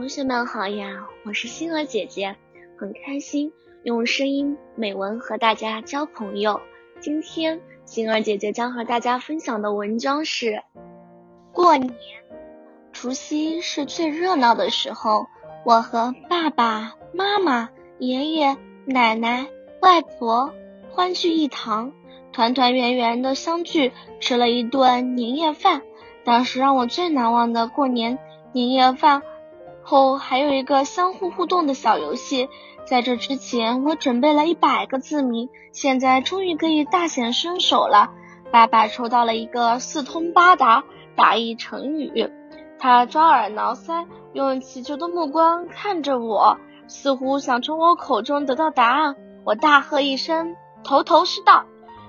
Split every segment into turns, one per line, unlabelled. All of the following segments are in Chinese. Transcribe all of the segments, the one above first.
同学们好呀，我是星儿姐姐，很开心用声音美文和大家交朋友。今天星儿姐姐将和大家分享的文章是过年，除夕是最热闹的时候，我和爸爸妈妈、爷爷奶奶、外婆欢聚一堂，团团圆圆的相聚，吃了一顿年夜饭。当时让我最难忘的过年年夜饭。后还有一个相互互动的小游戏，在这之前我准备了一百个字谜，现在终于可以大显身手了。爸爸抽到了一个四通八达打一成语，他抓耳挠腮，用乞求的目光看着我，似乎想从我口中得到答案。我大喝一声：“头头是道！”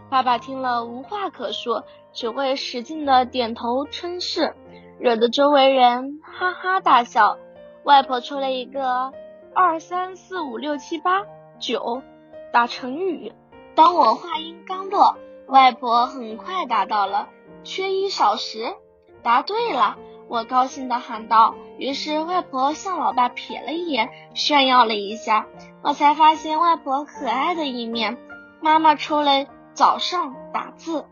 爸爸听了无话可说，只会使劲的点头称是，惹得周围人哈哈大笑。外婆出了一个二三四五六七八九打成语。当我话音刚落，外婆很快答到了缺一少十，答对了，我高兴的喊道。于是外婆向老爸瞥了一眼，炫耀了一下，我才发现外婆可爱的一面。妈妈出了早上打字，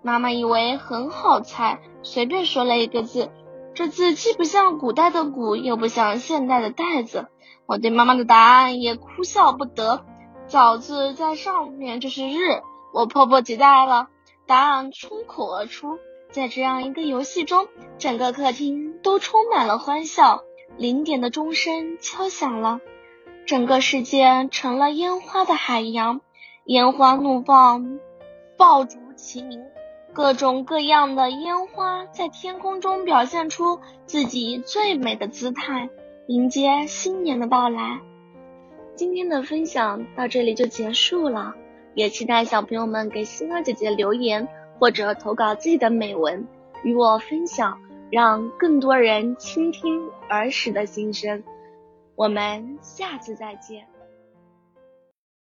妈妈以为很好猜，随便说了一个字。这字既不像古代的“古”，又不像现代的“袋”子。我对妈妈的答案也哭笑不得。早字在上面就是“日”，我迫不及待了。答案冲口而出。在这样一个游戏中，整个客厅都充满了欢笑。零点的钟声敲响了，整个世界成了烟花的海洋，烟花怒放，爆竹齐鸣。各种各样的烟花在天空中表现出自己最美的姿态，迎接新年的到来。今天的分享到这里就结束了，也期待小朋友们给星儿姐姐留言或者投稿自己的美文与我分享，让更多人倾听儿时的心声。我们下次再见。